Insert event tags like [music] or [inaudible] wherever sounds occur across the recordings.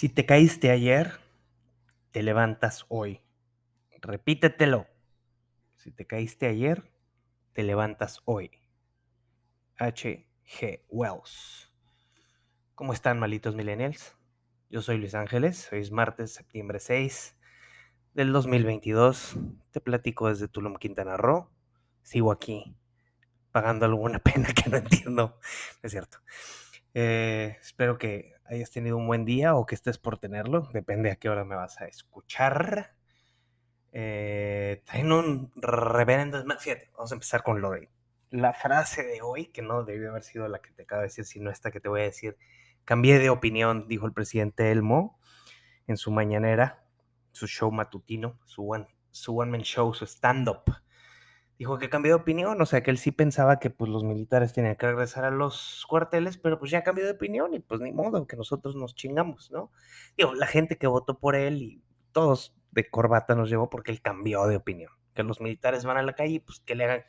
Si te caíste ayer, te levantas hoy. Repítetelo. Si te caíste ayer, te levantas hoy. H. G. Wells. ¿Cómo están, malitos millennials? Yo soy Luis Ángeles, hoy es martes, septiembre 6 del 2022. Te platico desde Tulum, Quintana Roo. Sigo aquí, pagando alguna [laughs] pena que no entiendo. Es cierto. Eh, espero que hayas tenido un buen día o que estés por tenerlo. Depende a qué hora me vas a escuchar. Eh, un reverendo... Fíjate, vamos a empezar con lo de la frase de hoy, que no debió haber sido la que te acabo de decir, sino esta que te voy a decir. Cambié de opinión, dijo el presidente Elmo en su mañanera, su show matutino, su one, su one man show, su stand-up dijo que cambió de opinión, o sea que él sí pensaba que pues los militares tenían que regresar a los cuarteles, pero pues ya cambió de opinión y pues ni modo, que nosotros nos chingamos, ¿no? Digo, la gente que votó por él y todos de corbata nos llevó porque él cambió de opinión, que los militares van a la calle y pues que le hagan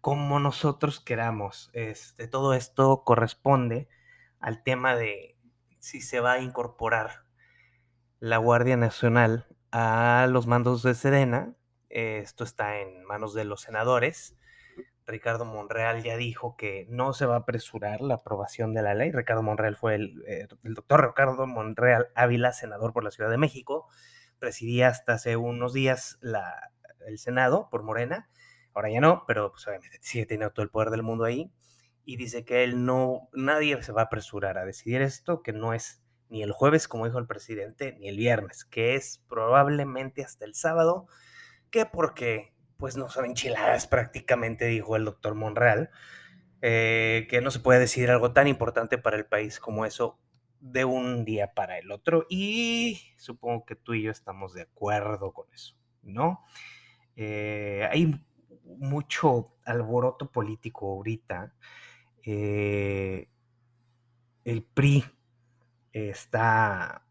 como nosotros queramos. Este, todo esto corresponde al tema de si se va a incorporar la Guardia Nacional a los mandos de Sedena esto está en manos de los senadores. Ricardo Monreal ya dijo que no se va a apresurar la aprobación de la ley. Ricardo Monreal fue el, eh, doctor Ricardo Monreal Ávila, senador por la Ciudad de México. Presidía hasta hace unos días el Senado por Morena. Ahora ya no, pero pues, obviamente sigue teniendo todo el poder del mundo ahí. Y dice que él no, nadie se va a apresurar a decidir esto, que no es ni el jueves, como dijo el presidente, ni el viernes, que es probablemente hasta el sábado ¿Qué? Porque pues no son enchiladas prácticamente, dijo el doctor Monreal, eh, que no se puede decidir algo tan importante para el país como eso de un día para el otro. Y supongo que tú y yo estamos de acuerdo con eso, ¿no? Eh, hay mucho alboroto político ahorita. Eh, el PRI está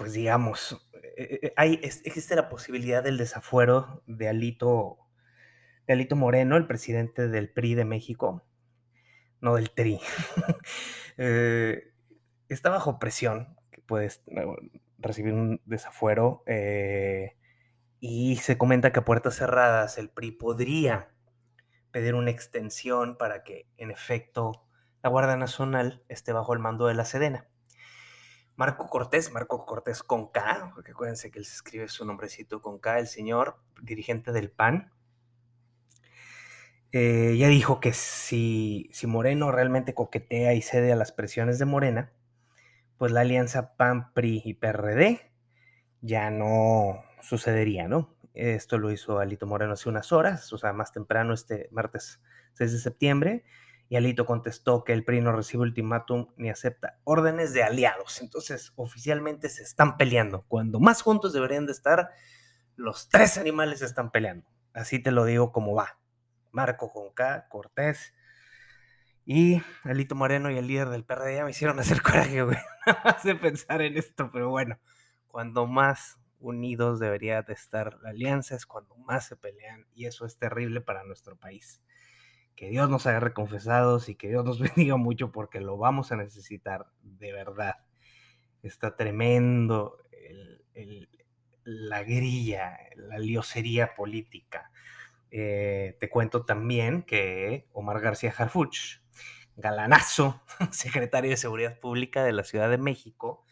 pues digamos, eh, eh, hay, existe la posibilidad del desafuero de Alito, de Alito Moreno, el presidente del PRI de México, no del TRI. [laughs] Eh, está bajo presión, que puedes recibir un desafuero, y se comenta que a puertas cerradas el PRI podría pedir una extensión para que, en efecto, la Guardia Nacional esté bajo el mando de la Sedena. Marco Cortés, Marco Cortés con K, porque acuérdense que él se escribe su nombrecito con K, el señor dirigente del PAN, eh, ya dijo que si, si Moreno realmente coquetea y cede a las presiones de Morena, pues la alianza PAN, PRI y PRD ya no sucedería, ¿no? Esto lo hizo Alito Moreno hace unas horas, o sea, más temprano, este martes 6 de septiembre, y Alito contestó que el PRI no recibe ultimátum ni acepta órdenes de aliados. Entonces, oficialmente se están peleando. Cuando más juntos deberían de estar, los tres animales están peleando. Así te lo digo como va. Marco con K, Cortés y Alito Moreno y el líder del PRD ya me hicieron hacer [laughs] coraje, güey. Nada pensar en esto, pero bueno, cuando más unidos debería de estar la alianza es cuando más se pelean y eso es terrible para nuestro país que Dios nos haga reconfesados y que Dios nos [laughs] bendiga mucho porque lo vamos a necesitar de verdad. Está tremendo la grilla, la liosería política. Eh, te cuento también que Omar García Harfuch, galanazo, [laughs] secretario de Seguridad Pública de la Ciudad de México,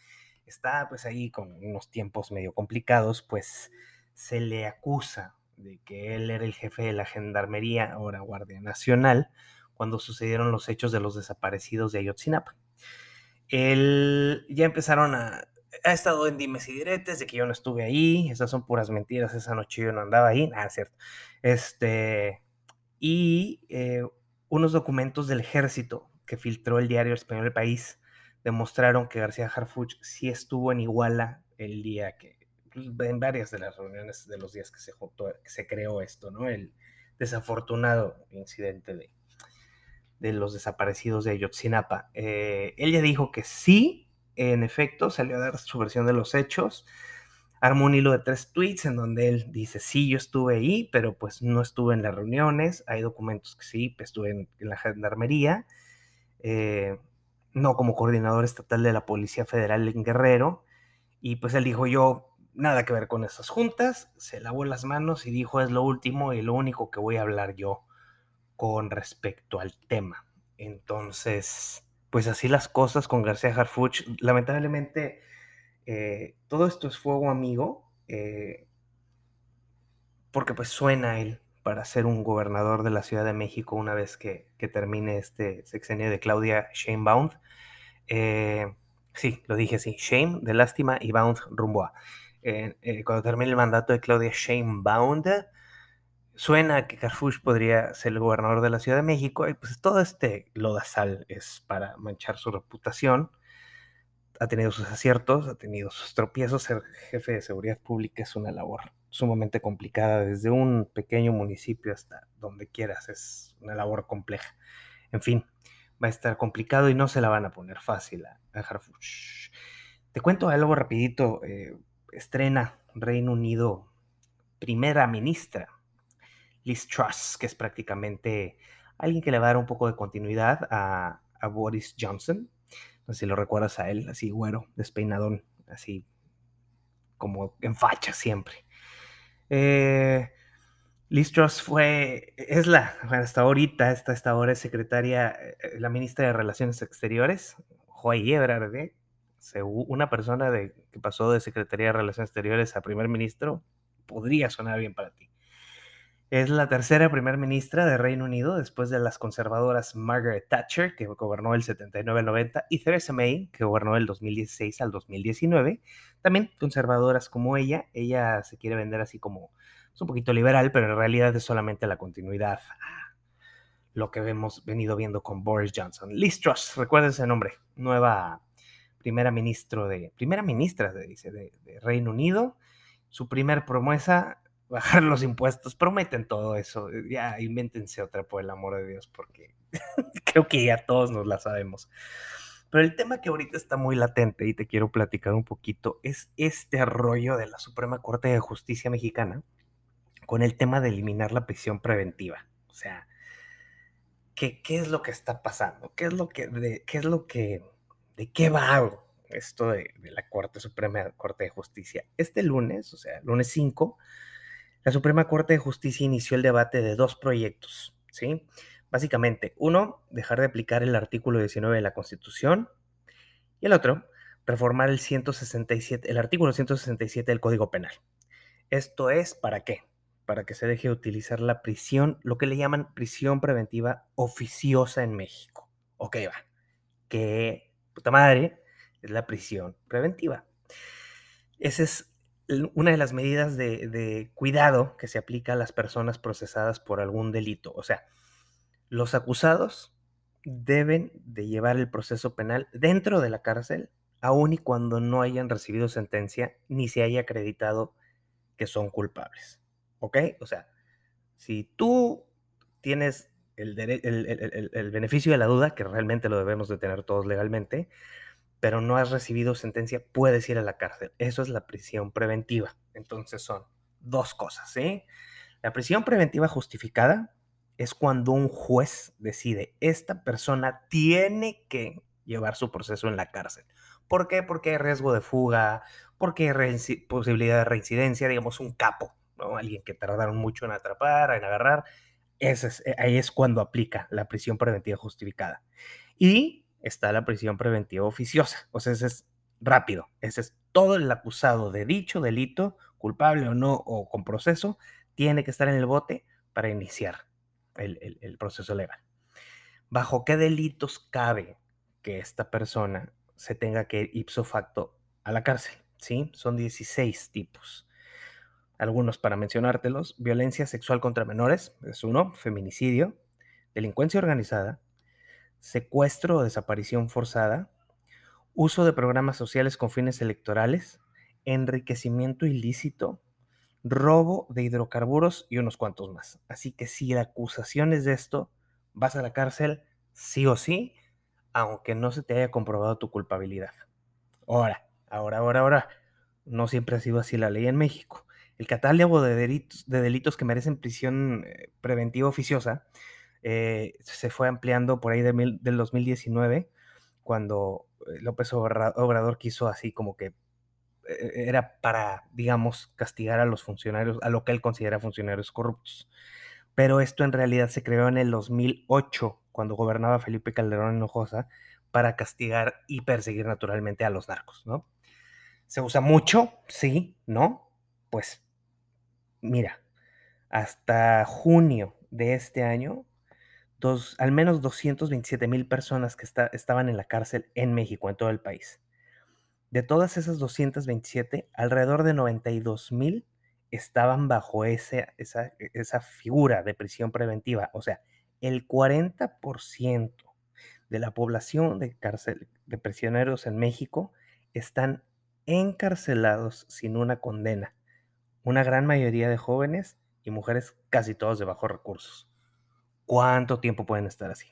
está pues ahí con unos tiempos medio complicados, pues se le acusa de que él era el jefe de la Gendarmería, ahora Guardia Nacional, cuando sucedieron los hechos de los desaparecidos de Ayotzinapa. Él ya empezaron a... Ha estado en dimes y diretes de que yo no estuve ahí, esas son puras mentiras, esa noche yo no andaba ahí, nada, es cierto. Este, y eh, unos documentos del ejército que filtró el diario español El País demostraron que García Harfuch sí estuvo en Iguala el día que, en varias de las reuniones de los días que se, que se creó esto, ¿no? El desafortunado incidente de, de los desaparecidos de Ayotzinapa. Eh, ella dijo que sí, en efecto, salió a dar su versión de los hechos. armó un hilo de tres tweets en donde él dice, sí, yo estuve ahí, pero pues no estuve en las reuniones, hay documentos que sí, pues, estuve en, la gendarmería, eh, no como coordinador estatal de la Policía Federal en Guerrero, y pues él dijo, yo nada que ver con esas juntas, se lavó las manos y dijo, es lo último y lo único que voy a hablar yo con respecto al tema. Entonces, pues así las cosas con García Harfuch. Lamentablemente, eh, todo esto es fuego amigo, eh, porque pues suena él para ser un gobernador de la Ciudad de México una vez que, termine este sexenio de Claudia Sheinbaum. Eh, sí, lo dije así, shame de lástima y bound rumbo a. cuando termine el mandato de Claudia Sheinbaum, suena que Carfush podría ser el gobernador de la Ciudad de México y pues todo este lodazal es para manchar su reputación. Ha tenido sus aciertos, ha tenido sus tropiezos. Ser jefe de seguridad pública es una labor sumamente complicada, desde un pequeño municipio hasta donde quieras, es una labor compleja. En fin, va a estar complicado y no se la van a poner fácil a, Harfush. Te cuento algo rapidito. Eh, estrena Reino Unido primera ministra Liz Truss, que es prácticamente alguien que le va a dar un poco de continuidad a, Boris Johnson. No sé si lo recuerdas a él, así güero, despeinadón, así como en facha siempre. Eh, Liz Truss fue, es la, hasta ahorita, hasta esta hora es secretaria, eh, la ministra de Relaciones Exteriores, Joy Ebrard, ¿eh? Una persona de, que pasó de Secretaría de Relaciones Exteriores a primer ministro, podría sonar bien para ti. Es la tercera primer ministra de Reino Unido después de las conservadoras Margaret Thatcher, que gobernó el 79 al 90, y Theresa May, que gobernó el 2016 al 2019. También conservadoras como ella. Ella se quiere vender así como es un poquito liberal, pero en realidad es solamente la continuidad. Lo que hemos venido viendo con Boris Johnson. Liz Truss, recuerden ese nombre. Nueva primera ministro de primera ministra dice de, de Reino Unido. Su primer promesa [laughs] bajar los impuestos, prometen todo eso, eh, ya invéntense otra por el amor de Dios, porque [laughs] creo que ya todos nos la sabemos. Pero el tema que ahorita está muy latente y te quiero platicar un poquito es este rollo de la Suprema Corte de Justicia Mexicana con el tema de eliminar la prisión preventiva. O sea, ¿qué, qué es lo que está pasando? ¿Qué es lo que, de, qué es lo que, de qué va esto de, la Corte Suprema Corte de Justicia? Este lunes, o sea, lunes 5, la Suprema Corte de Justicia inició el debate de dos proyectos, ¿sí? Básicamente, uno, dejar de aplicar el artículo 19 de la Constitución y el otro, reformar el 167, el artículo 167 del Código Penal. Esto es para qué? Para que se deje de utilizar la prisión, lo que le llaman prisión preventiva oficiosa en México. Ok, va. Que madre es la prisión preventiva. Ese es una de las medidas de, cuidado que se aplica a las personas procesadas por algún delito. O sea, los acusados deben de llevar el proceso penal dentro de la cárcel, aun y cuando no hayan recibido sentencia ni se haya acreditado que son culpables. ¿Ok? O sea, si tú tienes el, beneficio de la duda, que realmente lo debemos de tener todos legalmente, pero no has recibido sentencia, puedes ir a la cárcel. Eso es la prisión preventiva. Entonces son dos cosas, ¿sí? La prisión preventiva justificada es cuando un juez decide, esta persona tiene que llevar su proceso en la cárcel. ¿Por qué? Porque hay riesgo de fuga, porque hay posibilidad de reincidencia, digamos un capo, ¿no? alguien que tardaron mucho en atrapar, en agarrar. Es, eh, ahí es cuando aplica la prisión preventiva justificada. Y está la prisión preventiva oficiosa. O sea, ese es rápido. Ese es todo el acusado de dicho delito, culpable o no, o con proceso, tiene que estar en el bote para iniciar el, proceso legal. ¿Bajo qué delitos cabe que esta persona se tenga que ir ipso facto a la cárcel? ¿Sí? Son 16 tipos. Algunos para mencionártelos, violencia sexual contra menores, es uno, feminicidio, delincuencia organizada, secuestro o desaparición forzada, uso de programas sociales con fines electorales, enriquecimiento ilícito, robo de hidrocarburos y unos cuantos más. Así que si la acusación es de esto, vas a la cárcel sí o sí, aunque no se te haya comprobado tu culpabilidad. Ahora, ahora, ahora, ahora, no siempre ha sido así la ley en México. El catálogo de delitos, de que merecen prisión eh, preventiva oficiosa eh, se fue ampliando por ahí del 2019, cuando eh, López Obrador quiso así como que era para, digamos, castigar a los funcionarios, a lo que él considera funcionarios corruptos. Pero esto en realidad se creó en el 2008, cuando gobernaba Felipe Calderón Hinojosa, para castigar y perseguir naturalmente a los narcos, ¿no? ¿Se usa mucho? Sí, ¿no? Pues mira, hasta junio de este año, dos, al menos 227 mil personas que estaban en la cárcel en México, en todo el país. De todas esas 227, alrededor de 92 mil estaban bajo esa, esa figura de prisión preventiva. O sea, el 40% de la población de, cárcel, de prisioneros en México están encarcelados sin una condena. Una gran mayoría de jóvenes y mujeres casi todos de bajos recursos. ¿Cuánto tiempo pueden estar así?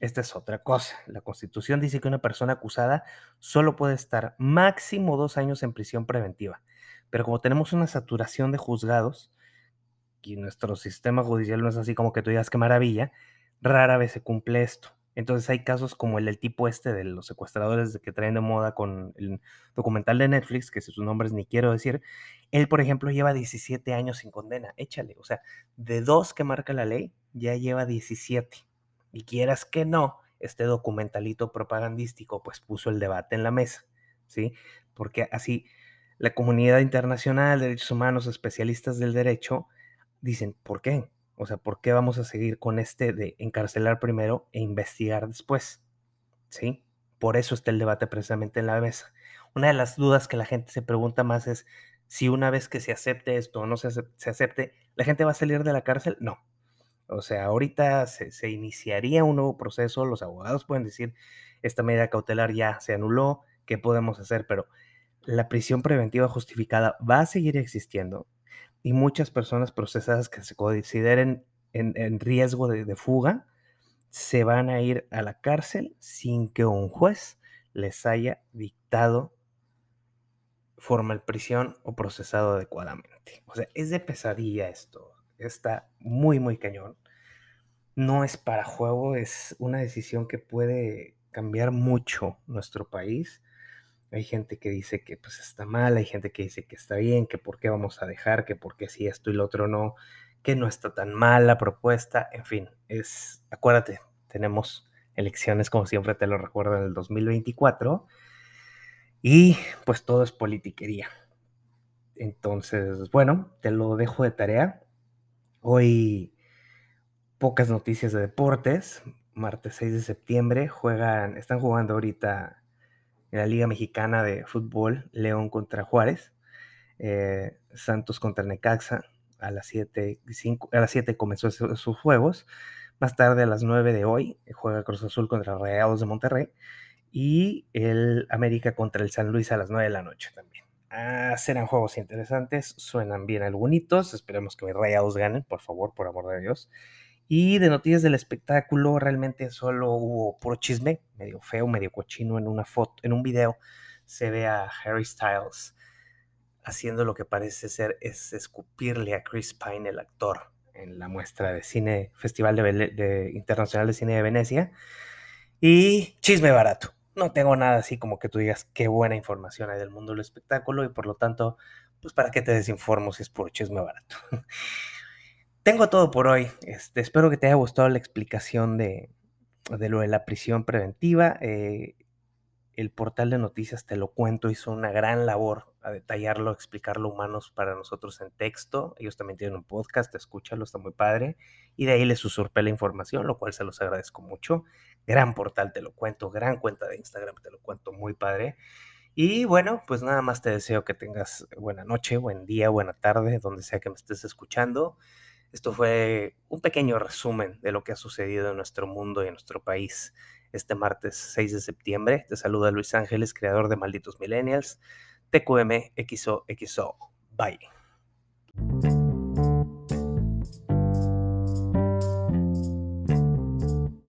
Esta es otra cosa. La Constitución dice que una persona acusada solo puede estar máximo dos años en prisión preventiva. Pero como tenemos una saturación de juzgados, y nuestro sistema judicial no es así como que tú digas qué maravilla, rara vez se cumple esto. Entonces hay casos como el del tipo este de los secuestradores que traen de moda con el documental de Netflix, que sus nombres ni quiero decir. Él, por ejemplo, lleva 17 años sin condena. Échale. O sea, de dos que marca la ley, ya lleva 17. Y quieras que no, este documentalito propagandístico pues puso el debate en la mesa, ¿sí? Porque así la comunidad internacional, derechos humanos, especialistas del derecho, dicen, ¿por qué? O sea, ¿por qué vamos a seguir con este de encarcelar primero e investigar después? ¿Sí? Por eso está el debate precisamente en la mesa. Una de las dudas que la gente se pregunta más es si una vez que se acepte esto o no se, acepte, ¿la gente va a salir de la cárcel? No. O sea, ahorita se, se, iniciaría un nuevo proceso, los abogados pueden decir, esta medida cautelar ya se anuló, ¿qué podemos hacer? Pero la prisión preventiva justificada va a seguir existiendo y muchas personas procesadas que se consideren en, riesgo de, fuga se van a ir a la cárcel sin que un juez les haya dictado formal prisión o procesado adecuadamente. O sea, es de pesadilla esto. Está muy, muy cañón. No es para juego, es una decisión que puede cambiar mucho nuestro país hay gente que dice que pues está mal, hay gente que dice que está bien, que por qué vamos a dejar, que por qué si esto y lo otro no, que no está tan mal la propuesta, en fin, es, acuérdate, tenemos elecciones como siempre te lo recuerdo en el 2024 y pues todo es politiquería. Entonces, bueno, te lo dejo de tarea. Hoy pocas noticias de deportes. Martes 6 de septiembre juegan, están jugando ahorita la Liga Mexicana de Fútbol, León contra Juárez, eh, Santos contra Necaxa, a las 7, a las 7 comenzó sus juegos, más tarde a las 9 de hoy juega Cruz Azul contra Rayados de Monterrey y el América contra el San Luis a las 9 de la noche también. Ah, serán juegos interesantes, suenan bien algunos, esperemos que Rayados ganen, por favor, por amor de Dios. Y de noticias del espectáculo, realmente solo hubo puro chisme, medio feo, medio cochino en una foto, en un video se ve a Harry Styles haciendo lo que parece ser es escupirle a Chris Pine, el actor, en la muestra de cine, Festival de, Internacional de Cine de Venecia. Y chisme barato. No tengo nada así como que tú digas qué buena información hay del mundo del espectáculo y por lo tanto, pues para qué te desinformo si es puro chisme barato. [laughs] tengo todo por hoy. Este, espero que te haya gustado la explicación de, lo de la prisión preventiva. Eh, el portal de noticias Te lo cuento hizo una gran labor a detallarlo, explicarlo humanos para nosotros en texto. Ellos también tienen un podcast, escúchalo, está muy padre. Y de ahí les usurpé la información, lo cual se los agradezco mucho. Gran portal Te lo cuento, gran cuenta de Instagram Te lo cuento, muy padre. Y bueno, pues nada más te deseo que tengas buena noche, buen día, buena tarde, donde sea que me estés escuchando. Esto fue un pequeño resumen de lo que ha sucedido en nuestro mundo y en nuestro país este martes 6 de septiembre. Te saluda Luis Ángeles, creador de Malditos Millennials, TQM XOXO. Bye.